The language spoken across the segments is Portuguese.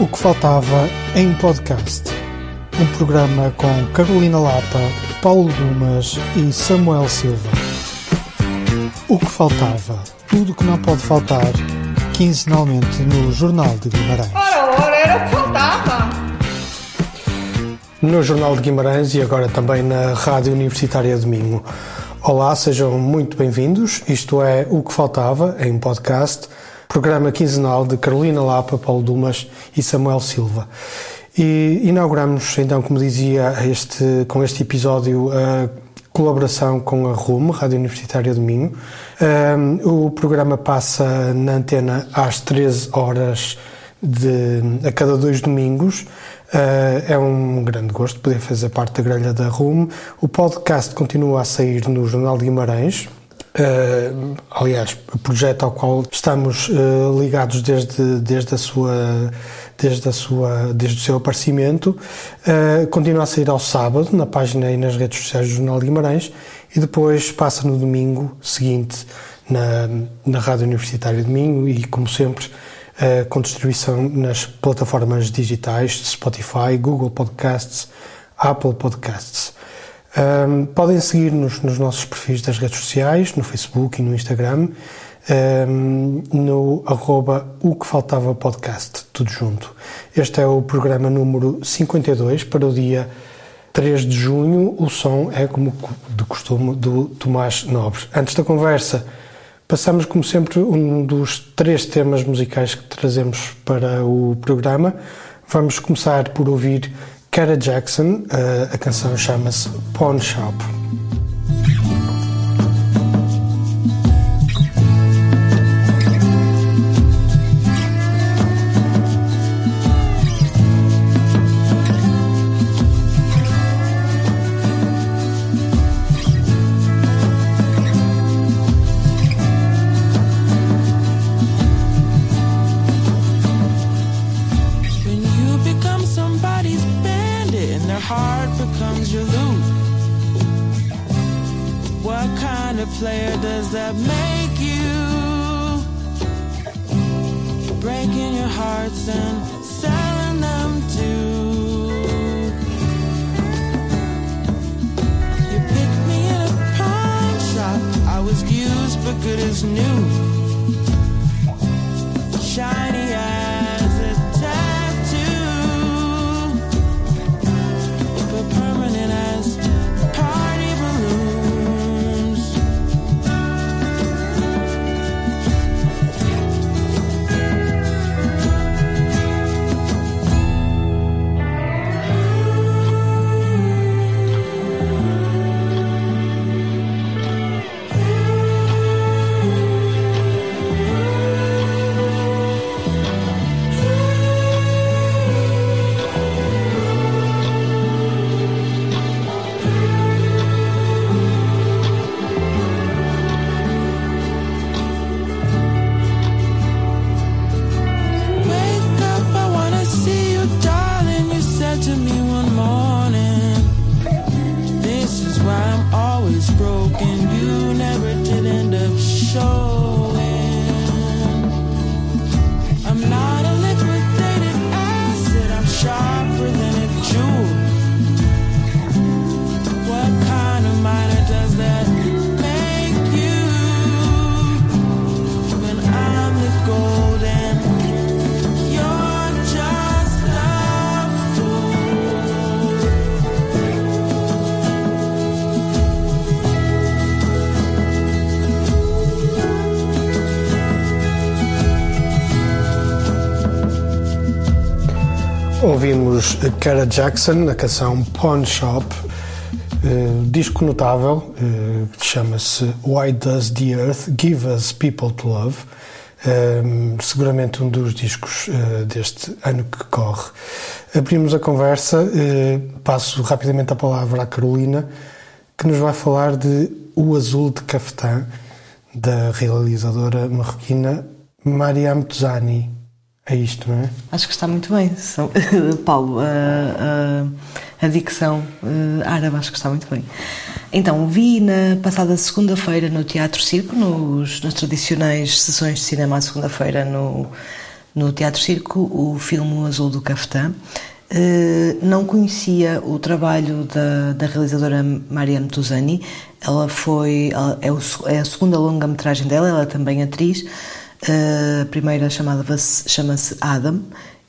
O que faltava em podcast. Um programa com Carolina Lapa, Paulo Dumas e Samuel Silva. O que faltava. Tudo que não pode faltar, quinzenalmente no Jornal de Guimarães. Ora, ora, era o que faltava. No Jornal de Guimarães e agora também na Rádio Universitária Domingo. Olá, sejam muito bem-vindos. Isto é O que Faltava, em podcast, programa quinzenal de Carolina Lapa, Paulo Dumas e Samuel Silva. E inauguramos, então, como dizia, este, com este episódio a colaboração com a RUM, Rádio Universitária do Minho. Um, o programa passa na antena às 13 horas de, a cada dois domingos. Uh, é um grande gosto poder fazer parte da grelha da RUM. O podcast continua a sair no Jornal de Guimarães, Uh, aliás, projeto ao qual estamos uh, ligados desde, desde, a sua, desde, a sua, desde o seu aparecimento. Uh, continua a sair ao sábado, na página e nas redes sociais do Jornal de Guimarães, e depois passa no domingo seguinte na, na Rádio Universitária de Domingo e, como sempre, com distribuição nas plataformas digitais Spotify, Google Podcasts, Apple Podcasts. Um, podem seguir-nos nos nossos perfis das redes sociais, no Facebook e no Instagram, um, no arroba o que faltava podcast, tudo junto. Este é o programa número 52 para o dia 3 de junho. O som é, como de costume, do Tomás Nobre. Antes da conversa, passamos, como sempre, um dos três temas musicais que trazemos para o programa. Vamos começar por ouvir Kara Jackson, a canção chama-se Pawn Shop. the good is new. Ouvimos Cara Jackson na canção Pawn Shop, uh, disco notável uh, que chama-se Why Does the Earth Give Us People to Love? Uh, seguramente um dos discos deste ano que corre. Abrimos a conversa, passo rapidamente a palavra à Carolina, que nos vai falar de O Azul de Cafetã, da realizadora marroquina Mariam Tuzani. É isto, não é? Acho que está muito bem, Paulo. A, a, a dicção eh, árabe acho que está muito bem. Então, vi na passada segunda-feira no Teatro Circo, nos, nas tradicionais sessões de cinema à segunda-feira no, no Teatro Circo o filme Azul do Cafetã. Uh, não conhecia o trabalho da, da realizadora Mariam Tuzani. Ela foi ela é, o, é, a segunda longa-metragem dela. Ela é também atriz. A primeira chamava-se chama-se Adam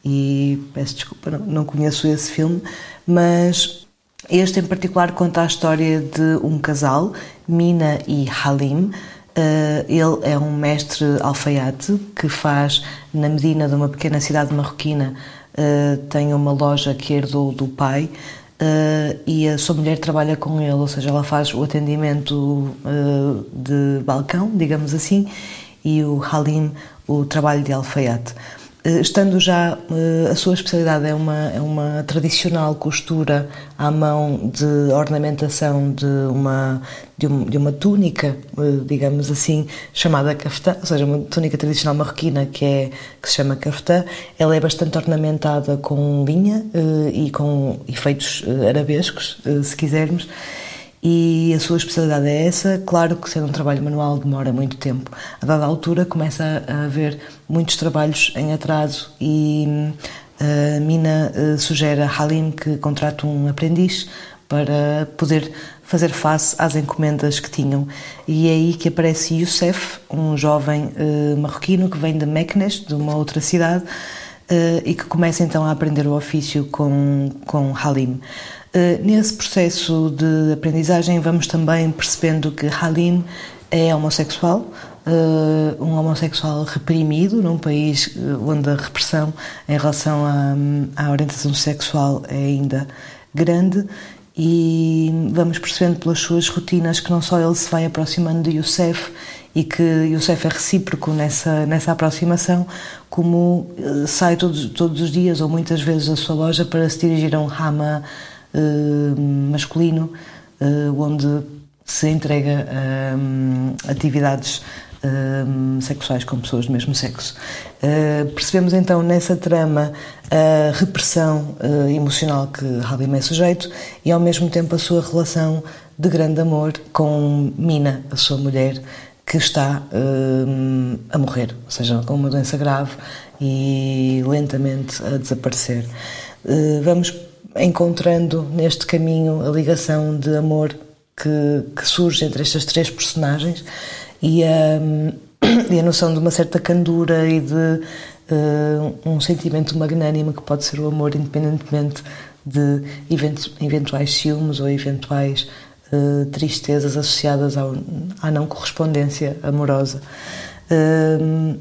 e peço desculpa, não, conheço esse filme, mas este em particular conta a história de um casal, Mina e Halim. Uh, ele é um mestre alfaiate que faz na Medina de uma pequena cidade marroquina. Uh, tem uma loja que herdou do pai uh, e a sua mulher trabalha com ele, ou seja, ela faz o atendimento de balcão, digamos assim, e o Halim o trabalho de alfaiate. Eh, estando já, eh, a sua especialidade é uma, é uma tradicional costura à mão de ornamentação de uma, de, um, de uma túnica, eh, digamos assim, chamada cafetã, ou seja, uma túnica tradicional marroquina que, é, que se chama cafetã. Ela é bastante ornamentada com linha e com efeitos arabescos, se quisermos e a sua especialidade é essa. Claro que sendo um trabalho manual demora muito tempo. A dada altura começa a haver muitos trabalhos em atraso e a Mina eh, sugere a Halim que contrate um aprendiz para poder fazer face às encomendas que tinham. E é aí que aparece Youssef, um jovem uh, marroquino que vem de Meknes, de uma outra cidade, e que começa então a aprender o ofício com, com Halim. Eh, nesse processo de aprendizagem, vamos também percebendo que Halim é homossexual, eh, um homossexual reprimido num país eh, onde a repressão em relação à, à orientação sexual é ainda grande. E vamos percebendo pelas suas rotinas que não só ele se vai aproximando de Youssef e que Youssef é recíproco nessa, nessa aproximação, como sai todos, todos os dias ou muitas vezes da sua loja para se dirigir a um Hama masculino, eh, onde se entrega a um, atividades sexuais com pessoas do mesmo sexo. Percebemos então nessa trama a repressão emocional que Halim é sujeito e ao mesmo tempo a sua relação de grande amor com Mina, a sua mulher, que está a morrer, ou seja, com uma doença grave e lentamente a desaparecer. vamos encontrando neste caminho a ligação de amor que, que surge entre estas três personagens e a, e a noção de uma certa candura e de uh, um sentimento magnânimo que pode ser o amor, independentemente de eventuais ciúmes ou eventuais uh, tristezas associadas ao, à não correspondência amorosa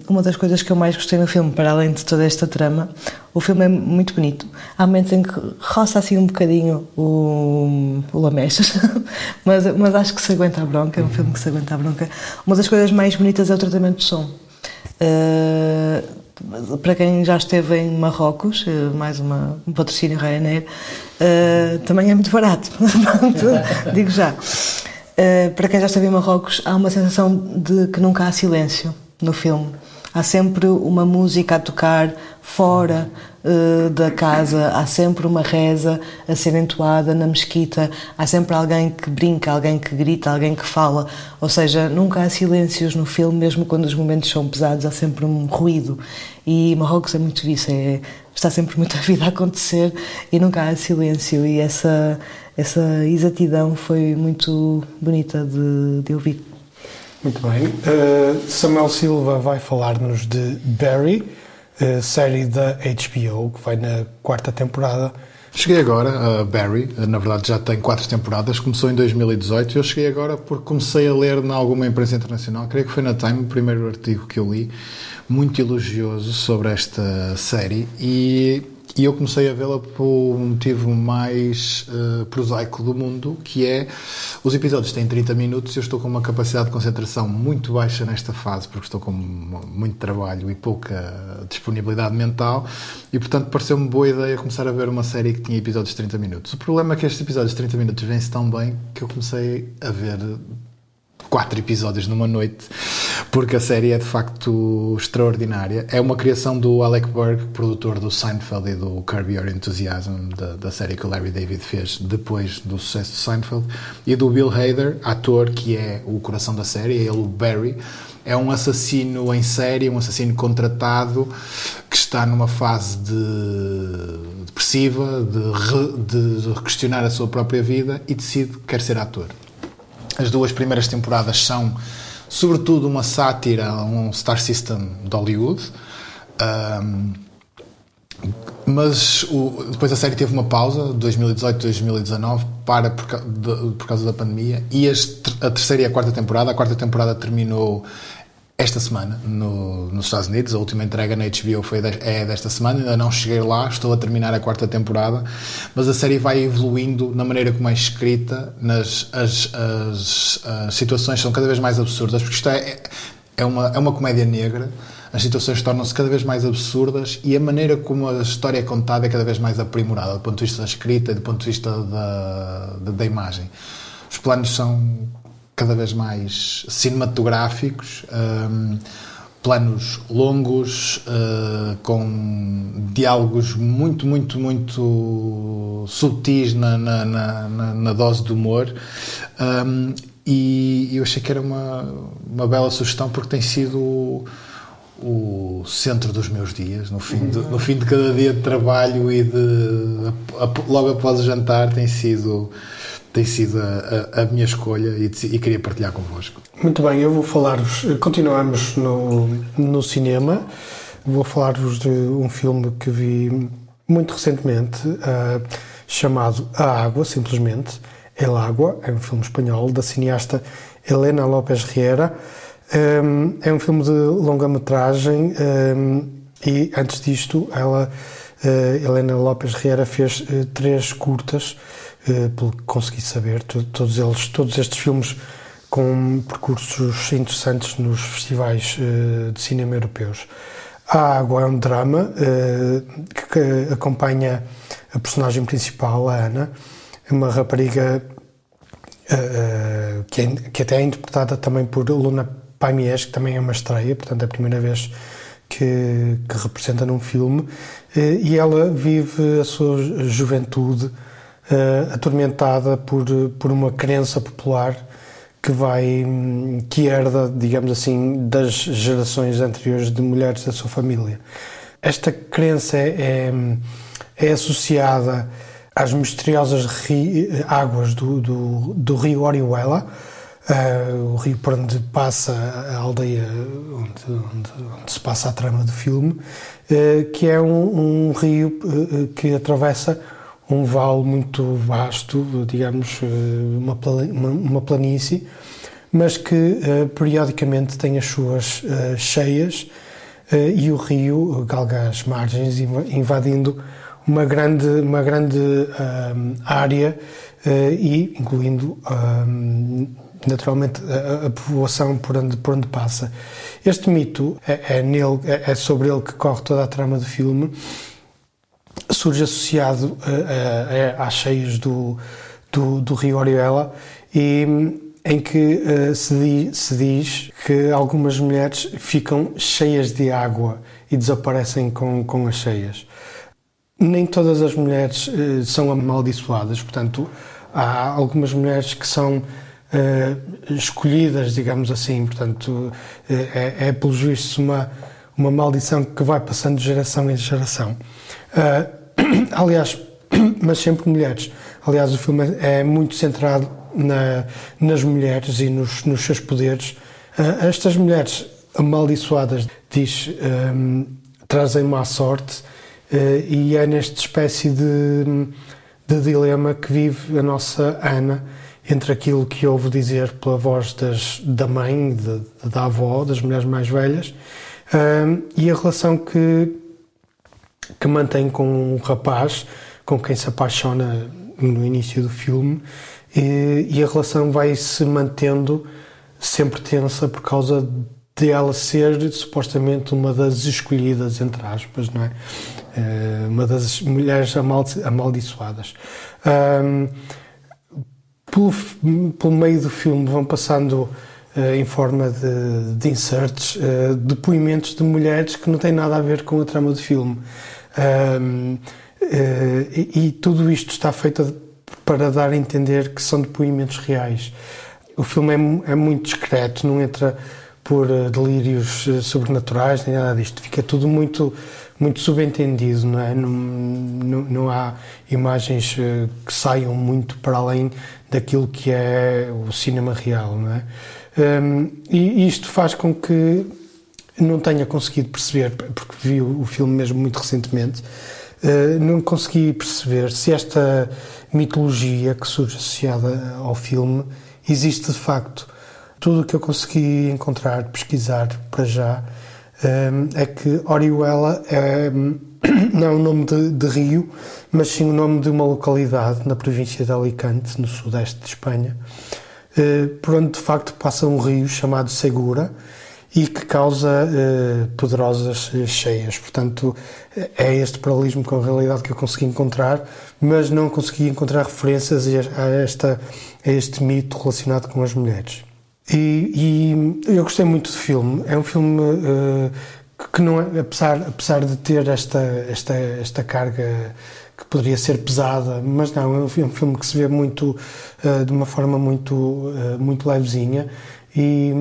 uma das coisas que eu mais gostei no filme, para além de toda esta trama, o filme é muito bonito. Há momentos em que roça assim um bocadinho o, o Lamechas, mas, mas acho que se aguenta a bronca, é um filme que se aguenta a bronca. Uma das coisas mais bonitas é o tratamento de som. Uh, para quem já esteve em Marrocos, uh, mais uma, um patrocínio Ryanair, uh, também é muito barato, digo já. Uh, para quem já esteve em Marrocos, há uma sensação de que nunca há silêncio no filme. Há sempre uma música a tocar fora da casa, há sempre uma reza a ser entoada na mesquita, há sempre alguém que brinca, alguém que grita, alguém que fala. Ou seja, nunca há silêncios no filme, mesmo quando os momentos são pesados, há sempre um ruído. E Marrocos é muito isso, é, está sempre muita vida a acontecer e nunca há silêncio. E essa, essa exatidão foi muito bonita de, de ouvir. Muito bem. Uh, Samuel Silva vai falar-nos de Barry, série da HBO, que vai na quarta temporada. Cheguei agora a Barry, na verdade já tem quatro temporadas, começou em 2018 e eu cheguei agora porque comecei a ler em alguma imprensa internacional, creio que foi na Time, o primeiro artigo que eu li, muito elogioso sobre esta série e e eu comecei a vê-la por um motivo mais uh, prosaico do mundo, que é os episódios têm 30 minutos e eu estou com uma capacidade de concentração muito baixa nesta fase, porque estou com muito trabalho e pouca disponibilidade mental, e portanto pareceu-me boa ideia começar a ver uma série que tinha episódios de 30 minutos. O problema é que estes episódios de 30 minutos vêm-se tão bem que eu comecei a ver quatro episódios numa noite, porque a série é de facto extraordinária. É uma criação do Alec Berg, produtor do Seinfeld e do Curb Your Enthusiasm, da, da série que o Larry David fez depois do sucesso de Seinfeld, e do Bill Hader, ator que é o coração da série, é ele o Barry. é um assassino em série, um assassino contratado que está numa fase de depressiva, de, de questionar a sua própria vida e decide que quer ser ator. As duas primeiras temporadas são, sobretudo, uma sátira a um star system de Hollywood. Um, mas o, depois a série teve uma pausa, 2018-2019, para por, de, por, causa da pandemia, e a terceira e a quarta temporada, a quarta temporada terminou esta semana no, nos Estados Unidos. A última entrega na HBO foi de, é desta semana, ainda não cheguei lá, estou a terminar a quarta temporada, mas a série vai evoluindo na maneira como é escrita, nas, as, as, as situações são cada vez mais absurdas, porque isto é, é, uma, é uma comédia negra as situações tornam-se cada vez mais absurdas e a maneira como a história é contada é cada vez mais aprimorada do ponto de vista da escrita e do ponto de vista da, da, da imagem. Os planos são cada vez mais cinematográficos, um, planos longos, uh, com diálogos muito, muito, muito subtis na, na, na, na dose de humor. Um, e eu achei que era uma, uma bela sugestão porque tem sido o centro dos meus dias, no fim de, no fim de cada dia de trabalho e de logo após o jantar tem sido tem sido a, a, a minha escolha e, e, queria partilhar convosco. Muito bem, eu vou falar-vos, continuamos no, no cinema, vou falar-vos de um filme que vi muito recentemente, uh, chamado A Água, simplesmente, El Água, é um filme espanhol da cineasta Helena López Riera, um, é um filme de longa-metragem um, e antes disto ela, uh, Helena Lopes Riera, fez uh, três curtas, pelo que consegui saber, todos eles, todos estes filmes com percursos interessantes nos festivais de cinema europeus. A Água é um drama que, que acompanha a personagem principal, a Ana, uma rapariga que, é, que até é interpretada também por Luna Pamies, que também é uma estreia, portanto é a primeira vez que, que representa num filme, eh, e ela vive a sua juventude uh, atormentada por, por uma crença popular que vai, que herda, digamos assim, das gerações anteriores de mulheres da sua família. Esta crença é, é, é associada às misteriosas ri, águas do, do, do rio Orihuela, Uh, o rio por onde passa a aldeia onde, onde, onde se passa a trama do filme, uh, que é um, um rio uh, que atravessa um vale muito vasto, digamos, uma, uma planície, mas que periodicamente tem as suas cheias e o rio galga as margens, invadindo uma grande, uma grande área e incluindo naturalmente a, a, povoação por onde, por onde passa. Este mito é, é, nele, é, é sobre ele que corre toda a trama do filme, surge associado a, a, às cheias do, do, do rio Orihuela e em que uh, se, diz, se, diz, que algumas mulheres ficam cheias de água e desaparecem com, com as cheias. Nem todas as mulheres uh, são amaldiçoadas, portanto, há algumas mulheres que são uh, escolhidas, digamos assim. Portanto, é, é, pelos vistos, uma, uma maldição que vai passando de geração em geração. Uh, aliás, mas sempre mulheres. Aliás, o filme é muito centrado na, nas mulheres e nos, nos seus poderes. estas mulheres amaldiçoadas, diz, um, trazem má sorte e é nesta espécie de, de dilema que vive a nossa Ana entre aquilo que ouve dizer pela voz das, da mãe, de, da avó, das mulheres mais velhas, um, e a relação que, que mantém com um rapaz com quem se apaixona no início do filme, e, e a relação vai se mantendo sempre tensa por causa de ela ser supostamente uma das escolhidas, entre aspas, não é? Uh, uma das mulheres amaldiçoadas. Um, pelo, pelo meio do filme vão passando uh, em forma de, de inserts uh, depoimentos de mulheres que não têm nada a ver com a trama do filme. Uh, e, e, tudo isto está feito para dar a entender que são depoimentos reais. O filme é, é muito discreto, não entra por delírios sobrenaturais, nem nada disto. Fica tudo muito muito subentendido, não é? Não, não, não, há imagens que saiam muito para além daquilo que é o cinema real, não é? Um, e isto faz com que não tenha conseguido perceber, porque vi o filme mesmo muito recentemente, uh, não consegui perceber se esta mitologia que surge associada ao filme existe de facto. Tudo o que eu consegui encontrar, pesquisar para já, um, é que Orihuela é, não é o nome de, de, rio, mas sim o nome de uma localidade na província de Alicante, no sudeste de Espanha, uh, por onde de facto passa um rio chamado Segura, e que causa eh, poderosas eh, cheias. Portanto, é este paralelismo com a realidade que eu consegui encontrar, mas não consegui encontrar referências a, esta, a este mito relacionado com as mulheres. E, e eu gostei muito do filme. É um filme uh, que não é, apesar, apesar de ter esta, esta, esta carga que poderia ser pesada, mas não, é um filme que se vê muito uh, de uma forma muito, uh, muito levezinha e,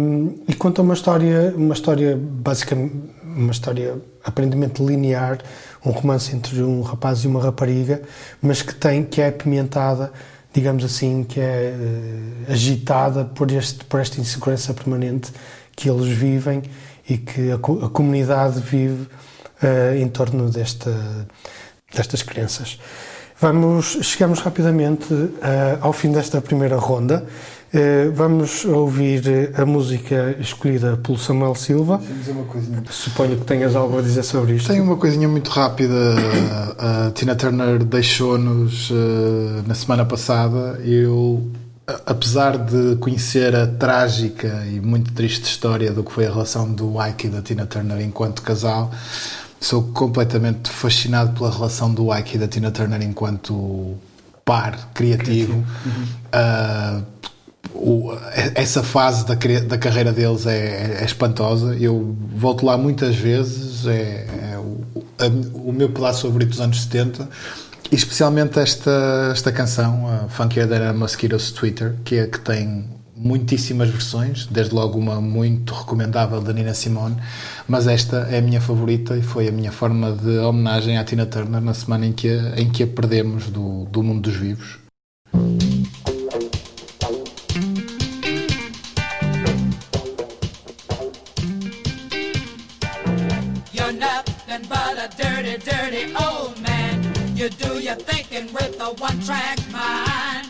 e, conta uma história, uma história basicamente, uma história aparentemente linear, um romance entre um rapaz e uma rapariga, mas que tem, que é apimentada, digamos assim, que é uh, agitada por, este, por esta insegurança permanente que eles vivem e que a, a comunidade vive uh, em torno desta, destas crenças. Vamos, chegamos rapidamente uh, ao fim desta primeira ronda. Uh, vamos ouvir a música escolhida pelo Samuel Silva. Suponho que tenhas algo a dizer sobre isto. Tenho uma coisinha muito rápida. a Tina Turner deixou-nos uh, na semana passada. Eu, apesar de conhecer a trágica e muito triste história do que foi a relação do Ike e da Tina Turner enquanto casal, sou completamente fascinado pela relação do Ike e da Tina Turner enquanto par criativo. criativo. Uhum. Uh, o, essa fase da, da carreira deles é, é, espantosa. Eu volto lá muitas vezes, é, é o, a, o, meu pedaço favorito dos anos 70. E especialmente esta, esta canção, a Funky Than Mosquitoes Twitter, que é que tem muitíssimas versões, desde logo uma muito recomendável da Nina Simone, mas esta é a minha favorita e foi a minha forma de homenagem à Tina Turner na semana em que, em que a perdemos do, do mundo dos vivos. Do your thinking with a one-track mind.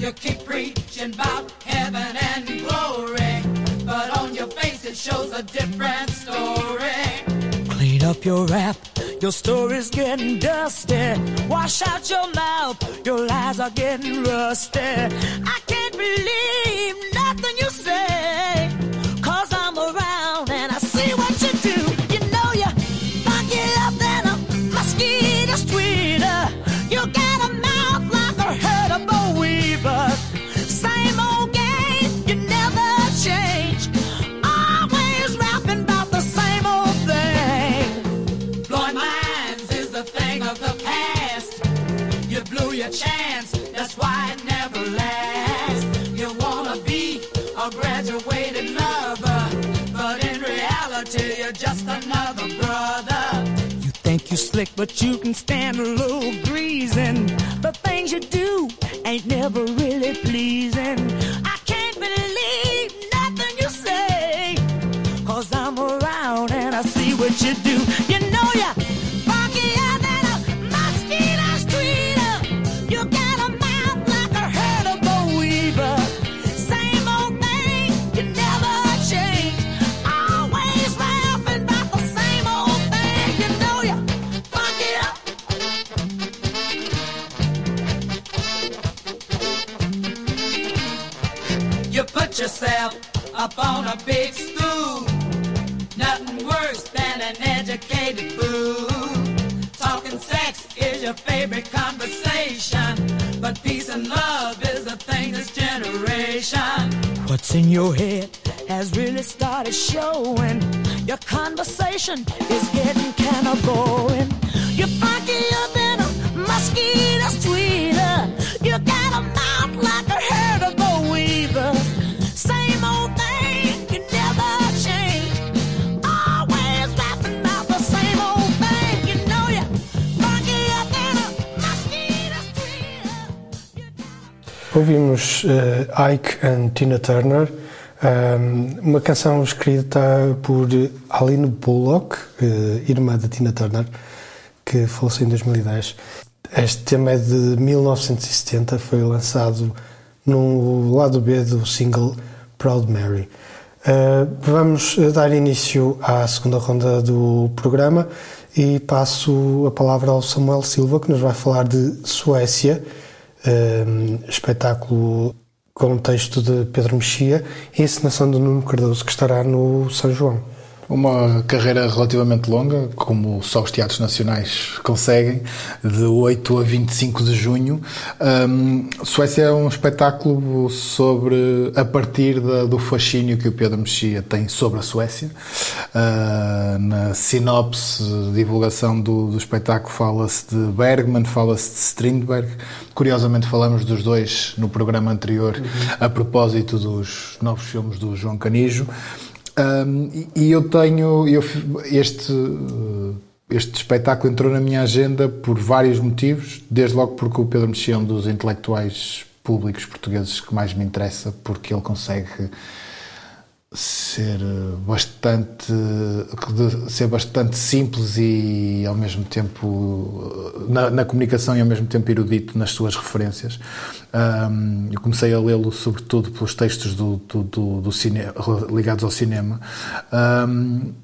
You keep preaching about heaven and glory, but on your face it shows a different story. Clean up your rap, your story's getting dusty. Wash out your mouth, your lies are getting rusty. I can't believe nothing you past. You blew your chance, that's why it never lasts. You wanna be a graduated lover, but in reality you're just another brother. You think you slick, but you can stand a little greasing. The things you do ain't never really pleasing. I can't believe nothing you say, cause I'm around and I see what you do. On a big stool. Nothing worse than an educated fool. Talking sex is your favorite conversation. But peace and love is the thing this generation. What's in your head has really started showing. Your conversation is getting kind of boring. You're funkier than a mosquito's tweeter. You got a mouth like a Ouvimos uh, Ike and Tina Turner, um, uma canção escrita por Aline Bullock, uh, irmã de Tina Turner, que faleceu em 2010. Este tema é de 1970, foi lançado no lado B do single Proud Mary. Uh, vamos dar início à segunda ronda do programa e passo a palavra ao Samuel Silva, que nos vai falar de Suécia, um, espetáculo com texto de Pedro Mexia e encenação de Nuno Cardoso, que estará no São João. Uma carreira relativamente longa, como só os teatros nacionais conseguem, de 8 a 25 de junho. Um, Suécia é um espetáculo sobre, a partir da, do fascínio que o Pedro Mexia tem sobre a Suécia. Uh, na sinopse, divulgação do, do espetáculo, fala-se de Bergman, fala-se de Strindberg. Curiosamente, falamos dos dois no programa anterior, uhum. a propósito dos novos filmes do João Canijo. Um, e eu tenho eu, este este espetáculo entrou na minha agenda por vários motivos, desde logo porque o Pedro Mexia é um dos intelectuais públicos portugueses que mais me interessa, porque ele consegue ser bastante ser bastante simples e ao mesmo tempo na, na comunicação e ao mesmo tempo erudito nas suas referências. Um, eu comecei a lê-lo sobretudo pelos textos do, do, do, do cine, ligados ao cinema. Um,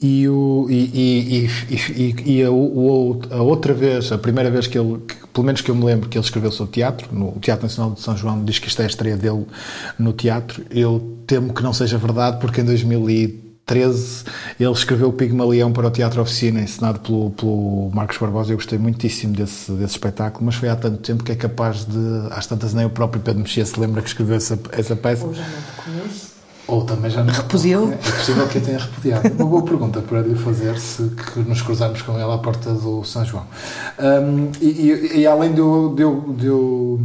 e, o, e, e, e, e a, o, a, outra vez, a primeira vez que ele, que, pelo menos que eu me lembro, que ele escreveu sobre teatro, no Teatro Nacional de São João, diz que isto é a estreia dele no teatro. Eu temo que não seja verdade, porque em 2013 ele escreveu o Pigmalião para o Teatro Oficina, ensinado pelo, pelo Marcos Barbosa. Eu gostei muitíssimo desse, desse espetáculo, mas foi há tanto tempo que é capaz de. Às tantas, nem o próprio Pedro Mexia se lembra que escreveu essa, essa peça. Ou já não conhece. Ou também já não. Repudiou? É possível que eu tenha repudiado. Uma boa pergunta para lhe fazer se que nos cruzarmos com ele à porta do São João. Um, e, e, e, além de eu, de, eu, de eu,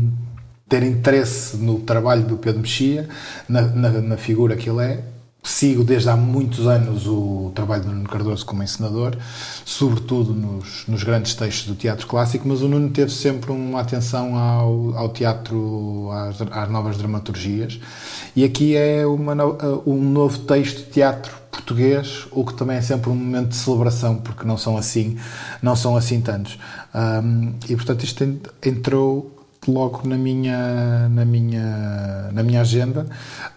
ter interesse no trabalho do Pedro Mexia, na, na, na, figura que ele é, sigo desde há muitos anos o trabalho do Nuno Cardoso como encenador, sobretudo nos, nos grandes textos do teatro clássico, mas o Nuno teve sempre uma atenção ao, ao teatro, às, às novas dramaturgias e aqui é uma, um novo texto de teatro português, o que também é sempre um momento de celebração, porque não são assim, não são assim tantos. Um, e portanto isto entrou logo na minha, na minha, na minha agenda,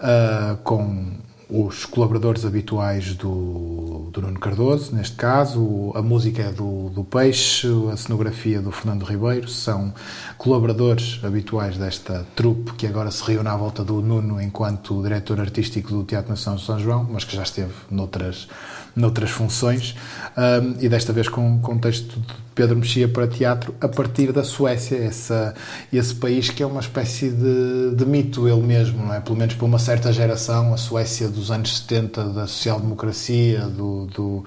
uh, com os colaboradores habituais do, do Nuno Cardoso, neste caso, a música é do, do Peixe, a cenografia do Fernando Ribeiro, são colaboradores habituais desta trupe que agora se reúne à volta do Nuno enquanto diretor artístico do Teatro Nacional de São João, mas que já esteve noutras, noutras funções, um, e desta vez com, com texto de Pedro Mexia para teatro a partir da Suécia, essa, esse país que é uma espécie de, de mito ele mesmo, não é? Pelo menos para uma certa geração, a Suécia dos anos 70, da social-democracia, do... do,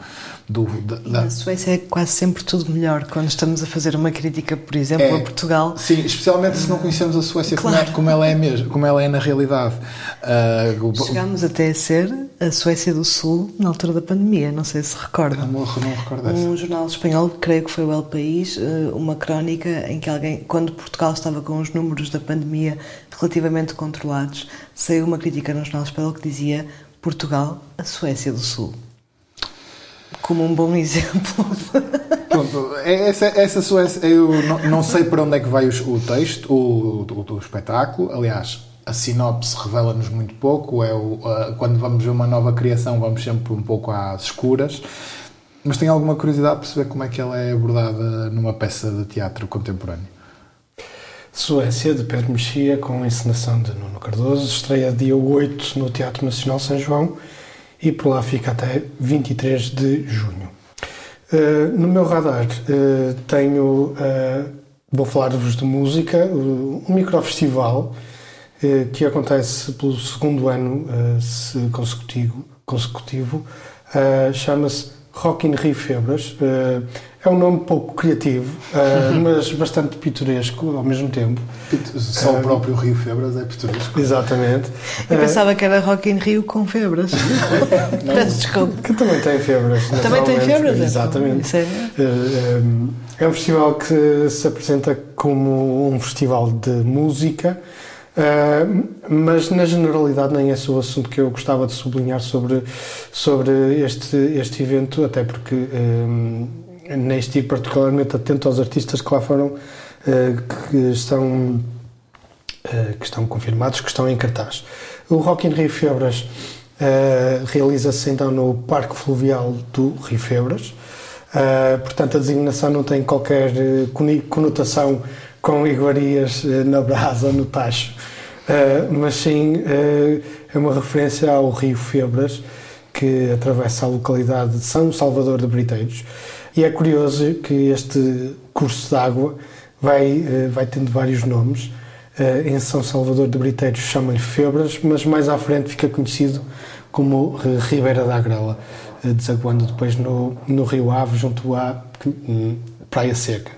do da, A Suécia é quase sempre tudo melhor quando estamos a fazer uma crítica, por exemplo, é, a Portugal. Sim, especialmente se não conhecemos a Suécia claro. como, é, como, ela é mesmo, como ela é na realidade. Uh, Chegámos até a ser a Suécia do Sul na altura da pandemia, não sei se recorda. Não, não recordo Um jornal espanhol, creio que foi o El País, eh, uma crónica em que alguém, quando Portugal estava com os números da pandemia relativamente controlados, saiu uma crítica no jornal espanhol que dizia Portugal, a Suécia do Sul. Como um bom exemplo. Pronto, é essa, essa Suécia, eu não, não, sei para onde é que vai o, o texto, o, o, o espetáculo, aliás, a sinopse revela-nos muito pouco. É o, uh, quando vamos ver uma nova criação, vamos sempre um pouco às escuras. Mas tenho alguma curiosidade de perceber como é que ela é abordada numa peça de teatro contemporâneo. Suécia, de Pedro Mexia, com a encenação de Nuno Cardoso, estreia dia 8 no Teatro Nacional São João e por lá fica até 23 de junho. Uh, no meu radar uh, tenho, uh, vou falar-vos de música, um microfestival que acontece pelo segundo ano consecutivo, consecutivo chama-se Rock in Rio Febras. É um nome pouco criativo, mas bastante pitoresco ao mesmo tempo. Só o próprio Rio Febras é pitoresco. Exatamente. Eu pensava que era Rock in Rio com febras. Peço desculpa. Que também tem febras. Também tem febras? Exatamente. É, é um festival que se apresenta como um festival de música Uh, mas na generalidade nem é esse o assunto que eu gostava de sublinhar sobre, sobre este, este evento, até porque um, nem estive particularmente atento aos artistas que lá foram, uh, que, estão, uh, que estão confirmados, que estão em cartaz. O Rock in Rio Febras realiza-se então no Parque Fluvial do Rio Febras, portanto a designação não tem qualquer conotação com iguarias eh, na brasa ou no tacho, uh, mas sim uh, é uma referência ao rio Febras, que atravessa a localidade de São Salvador de Briteiros. E é curioso que este curso de água vai, vai tendo vários nomes. em São Salvador de Briteiros chamam-lhe Febras, mas mais à frente fica conhecido como Ribeira da Agrela, desaguando depois no, no Rio Ave, junto à hum, Praia Seca.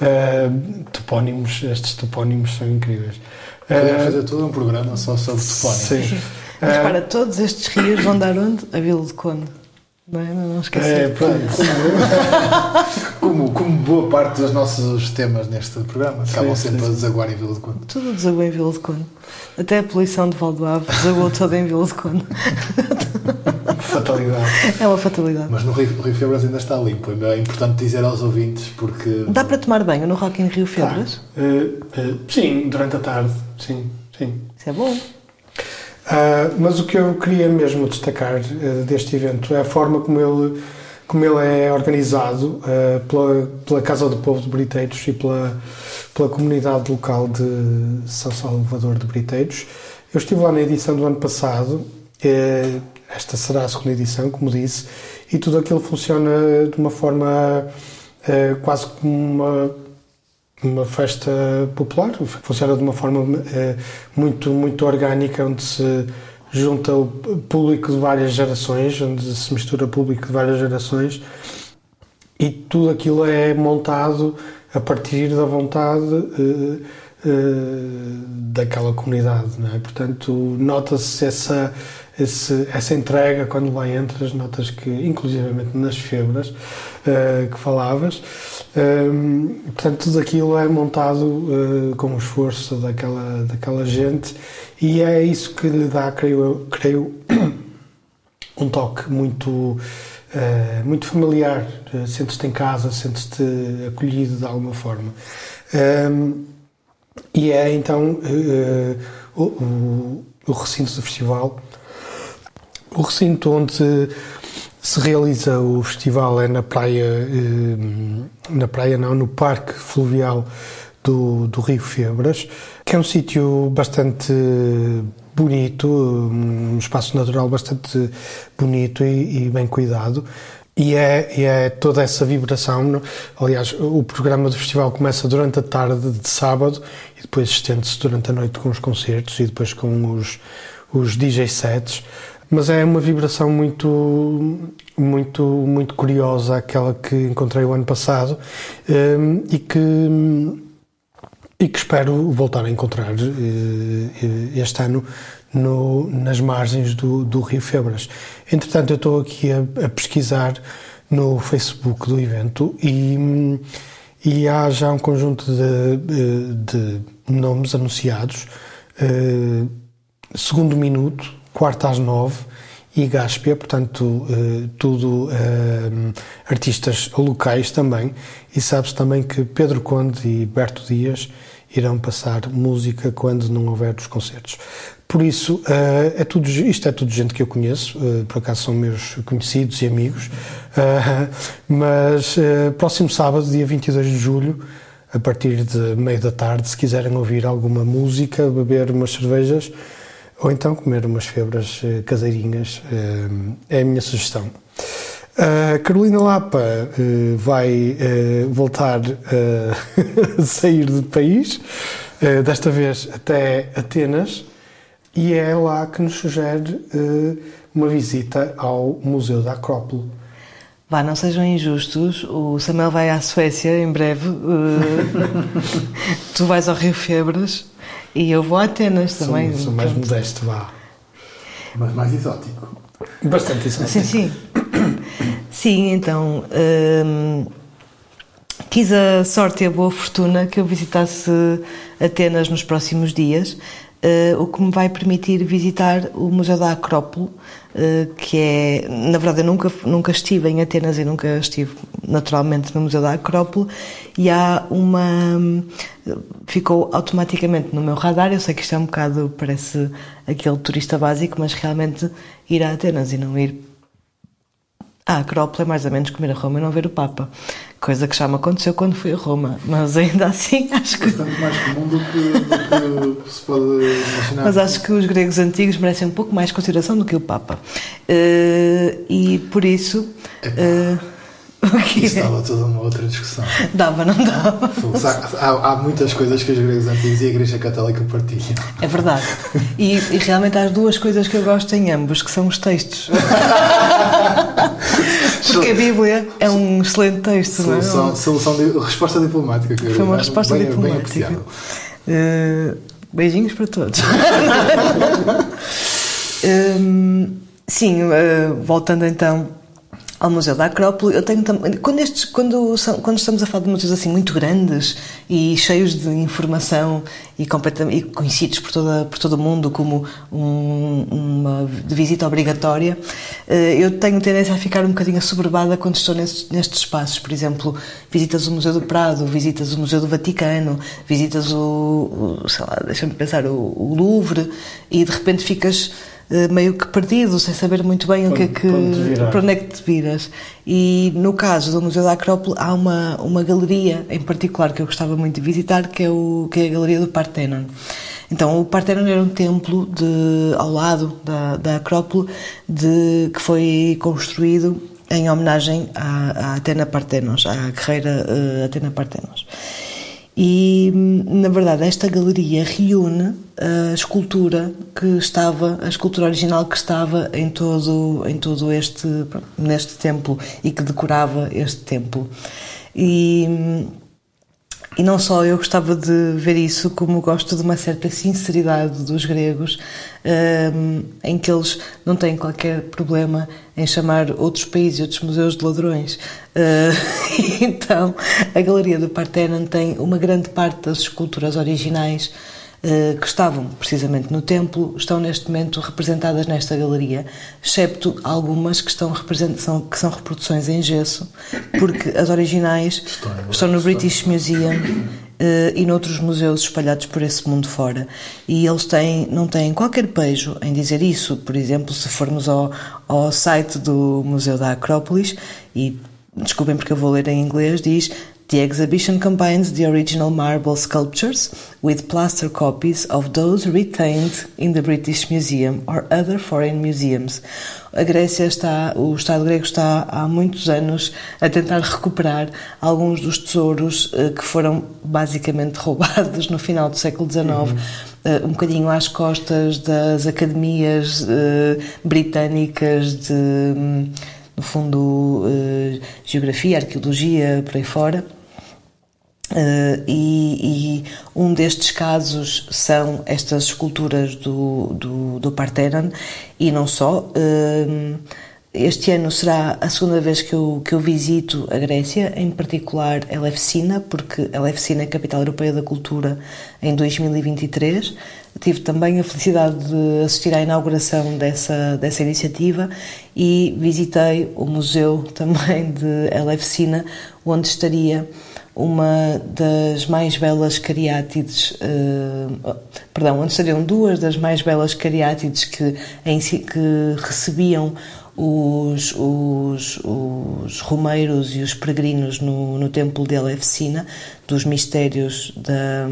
Uh, topónimos, estes topónimos são incríveis. Podemos uh, fazer todo um programa só sobre topónimos. Sim. Mas uh, para todos estes rios vão dar onde? A Vila de Conde. Não, é? não, esquecer. É, pronto. como, como boa parte dos nossos temas neste programa, acabam sim, sempre sim. a desaguar em Vila de Conde. Tudo desaguou em Vila de Conde. Até a poluição de Valdoave desaguou toda em Vila de Conde. fatalidade. É uma fatalidade. Mas no Rio, Rio Febras ainda está limpo. É importante dizer aos ouvintes porque. Dá para tomar banho no Rock in Rio Febras? Ah, uh, uh, sim, durante a tarde. Sim, sim. Isso é bom. Uh, mas o que eu queria mesmo destacar uh, deste evento é a forma como ele, como ele é organizado pela, pela Casa do Povo de Briteiros e pela, pela comunidade local de São Salvador de Briteiros. Eu estive lá na edição do ano passado, esta será a segunda edição, como disse, e tudo aquilo funciona de uma forma quase como uma uma festa popular, funciona de uma forma é, muito, muito orgânica, onde se junta o público de várias gerações, onde se mistura público de várias gerações e tudo aquilo é montado a partir da vontade uh, uh, daquela comunidade, não é? Portanto, nota-se essa, essa entrega quando lá entras, notas que, inclusivamente nas febras uh, que falavas, um, portanto, tudo aquilo é montado uh, com o esforço daquela, daquela gente e é isso que lhe dá, creio, creio um toque muito, uh, muito familiar. Uh, sentes-te em casa, sentes-te acolhido de alguma forma. E é então o, o, o recinto do festival, o recinto onde se realiza o festival é na praia, eh, na praia não, no Parque Fluvial do, do Rio Febras, que é um sítio bastante bonito, um espaço natural bastante bonito e, e bem cuidado. E é, e é, toda essa vibração. Aliás, o programa do festival começa durante a tarde de sábado e depois estende-se durante a noite com os concertos e depois com os, os DJ sets mas é uma vibração muito muito muito curiosa aquela que encontrei o ano passado um, e que e que espero voltar a encontrar uh, este ano no, nas margens do, do, Rio Febras. Entretanto, eu estou aqui a, a, pesquisar no Facebook do evento e, e há já um conjunto de, de nomes anunciados. Uh, segundo minuto, quarta às nove, e Gáspia, portanto, eh, tudo eh, artistas locais também. E sabe-se também que Pedro Conde e Berto Dias irão passar música quando não houver os concertos. Por isso, eh, é tudo, isto é tudo gente que eu conheço, por acaso são meus conhecidos e amigos, mas próximo sábado, dia 22 de julho, a partir de meio da tarde, se quiserem ouvir alguma música, beber umas cervejas, ou então comer umas febras uh, caseirinhas, uh, é a minha sugestão. Carolina Lapa uh, vai voltar a sair do país, desta vez até Atenas, e é lá que nos sugere uma visita ao Museu da Acrópole. Vá, não sejam injustos. O Samuel vai à Suécia em breve. tu vais ao Rio Febras e eu vou a Atenas também. Sou, sou mais modesto, vá. Mas mais exótico. Bastante exótico. Sim, sim. sim, então. Hum, quis a sorte e a boa fortuna que eu visitasse Atenas nos próximos dias. O que me vai permitir visitar o Museu da Acrópole, que é, na verdade, eu nunca, nunca estive em Atenas e nunca estive naturalmente no Museu da Acrópole, e há uma. ficou automaticamente no meu radar. Eu sei que isto é um bocado, parece aquele turista básico, mas realmente ir a Atenas e não ir à Acrópole é mais ou menos comer a Roma e não ver o Papa. Coisa que já me aconteceu quando fui a Roma, mas ainda assim acho que. Bastante mais comum do que, do que se pode imaginar. Mas acho que os gregos antigos merecem um pouco mais consideração do que o Papa. Uh, e por isso. Uh, o que Isso dava toda uma outra discussão. Dava, não dava? Há, há, muitas coisas que os gregos antigos e a Igreja Católica partilham. É verdade. E, e, realmente há as duas coisas que eu gosto em ambos, que são os textos. Porque a Bíblia é um excelente texto, solução, não é? Solução de, resposta diplomática. Que Foi uma resposta bem, diplomática. Bem uh, beijinhos para todos. um, sim, uh, voltando então ao Museu da Acrópole. Eu tenho quando, estes, quando, quando estamos a falar de museus assim muito grandes e cheios de informação e, e conhecidos por, toda, por todo o mundo como um, uma visita obrigatória, eh, eu tenho tendência a ficar um bocadinho assoberbada quando estou nestes, nestes espaços. Por exemplo, visitas o Museu do Prado, visitas o Museu do Vaticano, visitas o, o sei lá, deixa-me pensar, o, o Louvre e de repente ficas meio que perdido, sem saber muito bem o que é que, para onde é que te viras. E no caso do Museu da Acrópole há uma, uma galeria em particular que eu gostava muito de visitar, que é, o, que é a Galeria do Parthenon. Então, o Parthenon era um templo de, ao lado da, da Acrópole de, que foi construído em homenagem à, à Atena Parthenos, à guerreira uh, Atena Parthenos. E, na verdade, esta galeria reúne a escultura que estava, a escultura original que estava em todo, em todo este, neste templo e que decorava este templo. E e não só eu gostava de ver isso, como gosto de uma certa sinceridade dos gregos, um, em que eles não têm qualquer problema em chamar outros países e outros museus de ladrões. Uh, então, a Galeria do Parthenon tem uma grande parte das esculturas originais eh, que estavam precisamente no templo estão neste momento representadas nesta galeria, excepto algumas que, estão são, que são reproduções em gesso, porque as originais estão no British Museum uh, e noutros museus espalhados por esse mundo fora. E eles têm, não têm qualquer pejo em dizer isso. Por exemplo, se formos ao, ao site do Museu da Acrópolis, e desculpem porque eu vou ler em inglês, diz The exhibition combines the original marble sculptures with plaster copies of those retained in the British Museum or other foreign museums. A Grécia está, o Estado grego está há muitos anos a tentar recuperar alguns dos tesouros uh, que foram basicamente roubados no final do século XIX. Uhum. Uh, um bocadinho às costas das academias uh, britânicas de, um, no fundo, geografia, arqueologia, por aí fora. Uh, e, e, um destes casos são estas esculturas do, do, do Parthenon e não só. Uh, este ano será a segunda vez que eu, que eu visito a Grécia, em particular Elefsina, porque Elefsina é a capital europeia da cultura em 2023. Tive também a felicidade de assistir à inauguração dessa, dessa iniciativa e visitei o museu também de Elefsina, onde estaria uma das mais belas cariátides, uh, perdão, onde estariam duas das mais belas cariátides que, em, que recebiam os, os, os romeiros e os peregrinos no, no templo de Elefsina, dos mistérios da.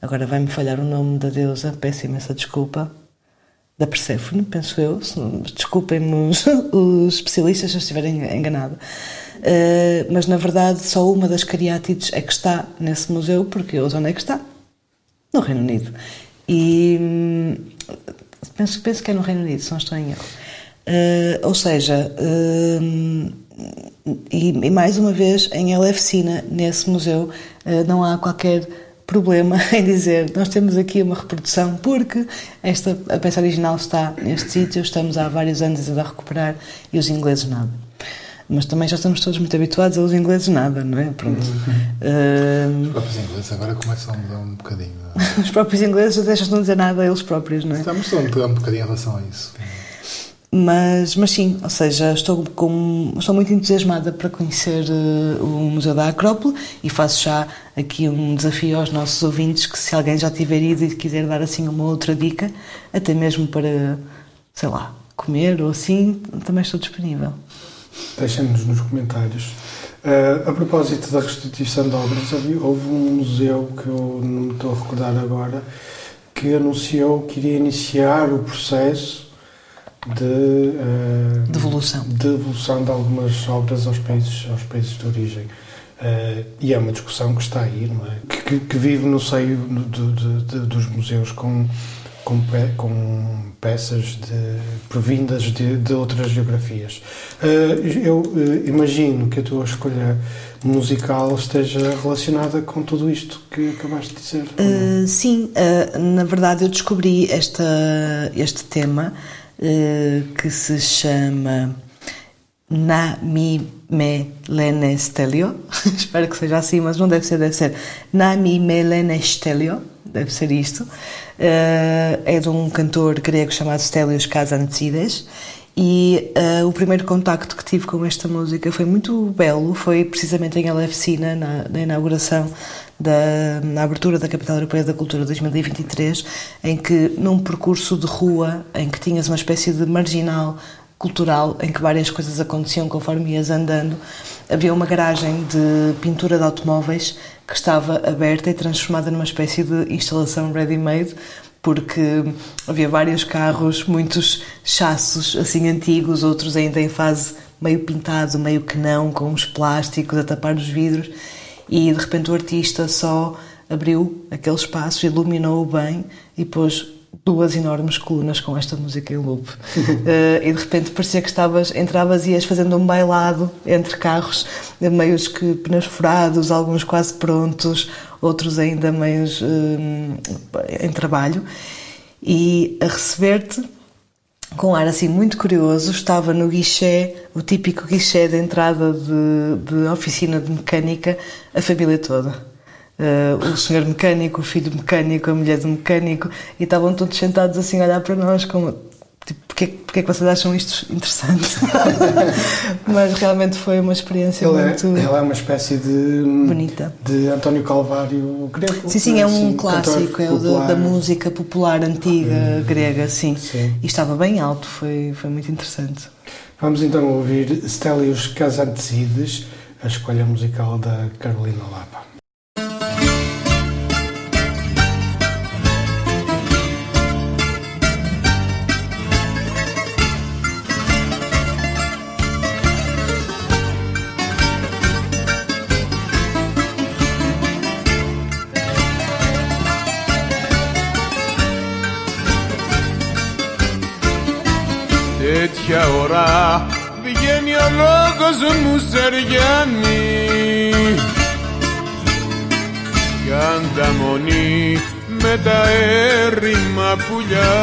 Agora vai-me falhar o nome da deusa, peço imensa desculpa. Da Perséfone, penso eu. Desculpem-me os, os especialistas se eu estiver enganado. Uh, mas na verdade só uma das cariátides é que está nesse museu, porque onde é que está? No Reino Unido. E hum, penso, penso que é no Reino Unido, se não estou em erro. Uh, ou seja, uh, e, e, mais uma vez em Elefsina, nesse museu, não há qualquer problema em dizer nós temos aqui uma reprodução porque esta, a peça original está neste sítio, estamos há vários anos a recuperar e os ingleses nada. mas também já estamos todos muito habituados aos ingleses nada, não é? Pronto. Uh, Os próprios ingleses agora começam a mudar um bocadinho. é? os próprios ingleses deixam de não dizer nada a eles próprios, não é? Estamos a mudar um bocadinho em relação a isso. Mas, mas sim, ou seja, estou, com, estou muito entusiasmada para conhecer uh, o Museu da Acrópole e faço já aqui um desafio aos nossos ouvintes que se alguém já tiver ido e quiser dar assim uma outra dica, até mesmo para, sei lá, comer ou assim, também estou disponível. Deixem-nos nos comentários. Uh, a propósito da restituição de obras, houve um museu que eu não me estou a recordar agora que anunciou que iria iniciar o processo de, uh, Devolução. de devolução de algumas obras aos países, aos países de origem. Uh, e é uma discussão que está aí, não é? Que, que- vive no seio do- do- de- dos museus com, com, pe- com peças de, provindas de, de outras geografias. Uh, eu uh, imagino que a tua escolha musical esteja relacionada com tudo isto que acabaste de dizer. sim, na verdade eu descobri esta, este tema que se chama Na mi me lene stelio. Espero que seja assim, mas não deve ser, deve ser Na mi me lene stelio. Deve ser isto. Uh, é de um cantor grego chamado Stelios Kazantsides. E uh, o primeiro contacto que tive com esta música foi muito belo, foi precisamente em Elefsina, na, na inauguração da na abertura da Capital Europeia da Cultura 2023, em que num percurso de rua, em que tinhas uma espécie de marginal cultural, em que várias coisas aconteciam conforme ias andando, havia uma garagem de pintura de automóveis que estava aberta e transformada numa espécie de instalação ready-made, porque havia vários carros, muitos chassos assim antigos, outros ainda em fase meio pintado, meio que não, com uns plásticos a tapar os vidros, e de repente o artista só abriu aquele espaço, iluminou-o bem e pôs duas enormes colunas com esta música em loop. uh, e de repente parecia que estavas, entravas e ias fazendo um bailado entre carros, meios que pneus furados, alguns quase prontos, outros ainda meios um, em trabalho, e a receber-te com um ar assim muito curioso, estava no guichê, o típico guichê de entrada de, de oficina de mecânica, a família toda. Uh, o senhor mecânico, o filho mecânico, a mulher do mecânico, e estavam todos sentados assim a olhar para nós como tipo, porque, porque é que vocês acham isto interessante? Mas realmente foi uma experiência Ele, muito é, ele é uma espécie de. bonita. De António Calvário grego. Sim, sim, é um Assim, clássico, é o da, da música popular antiga grega, sim. Sim. E estava bem alto, foi, foi muito interessante. Vamos então ouvir Stelios Kazantsides, a escolha musical da Carolina Lapa. Τέτοια ώρα βγαίνει ο λόγος μου σεριάνι Κι ανταμονή με τα έρημα πουλιά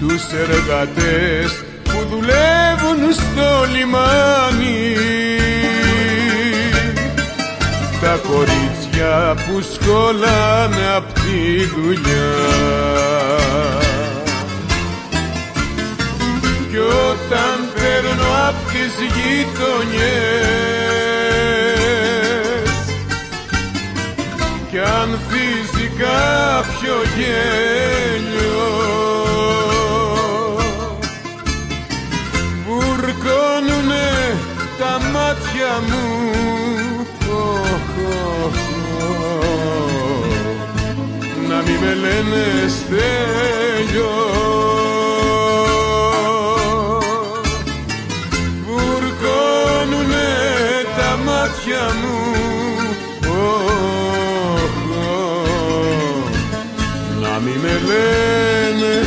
Τους εργατές που δουλεύουν στο λιμάνι. Τα κορίτσια που σκολάνε απ' τη δουλειά κι όταν παίρνω απ' τις γειτονιές. Κι ανθίζει κάποιο γέλιο βουρκώνουνε τα μάτια μου. Οχ, οχ, οχ. να μη με λένε στέλιος μάτια μου οχ, οχ. να μη με λένε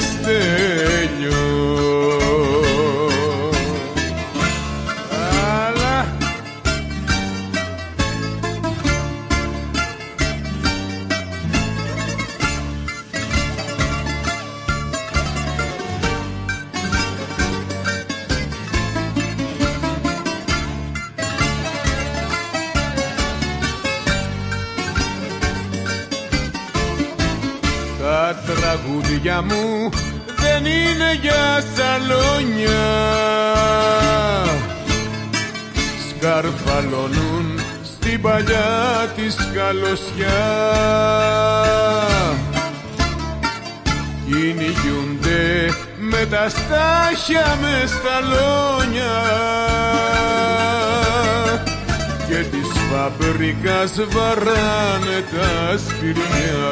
φαμπρικάς βαράνε τα σπηριά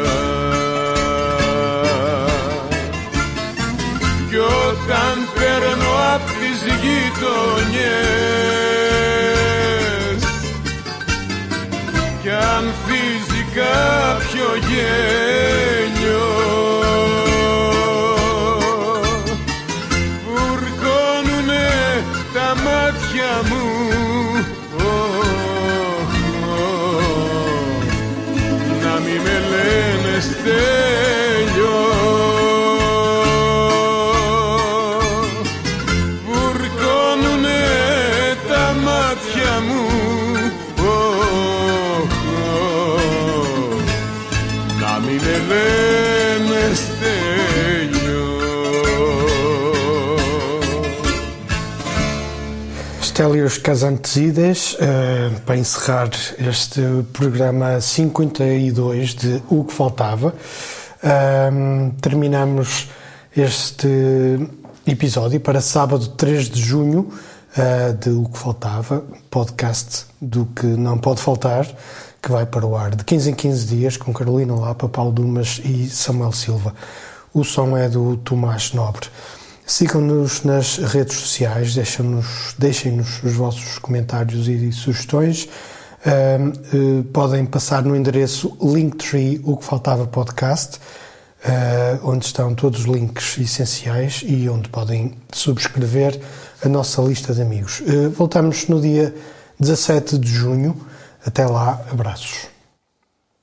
κι όταν παίρνω απ' τις γειτονιές κι αν φύζει κάποιος γέλιο Eh, para encerrar este programa 52 de O que Faltava, Ahm, terminamos este episódio para sábado 3 de junho ah, de O que Faltava, podcast do que não pode faltar, que vai para o ar de 15 em 15 dias com Carolina Lapa, Paulo Dumas e Samuel Silva. O som é do Tomás Nobre. Sigam-nos nas redes sociais, deixem-nos deixem os vossos comentários e sugestões. Eh, podem passar no endereço Linktree, o que faltava podcast, ah, onde estão todos os links essenciais e onde podem subscrever a nossa lista de amigos. Eh, voltamos no dia 17 de junho. Até lá, abraços.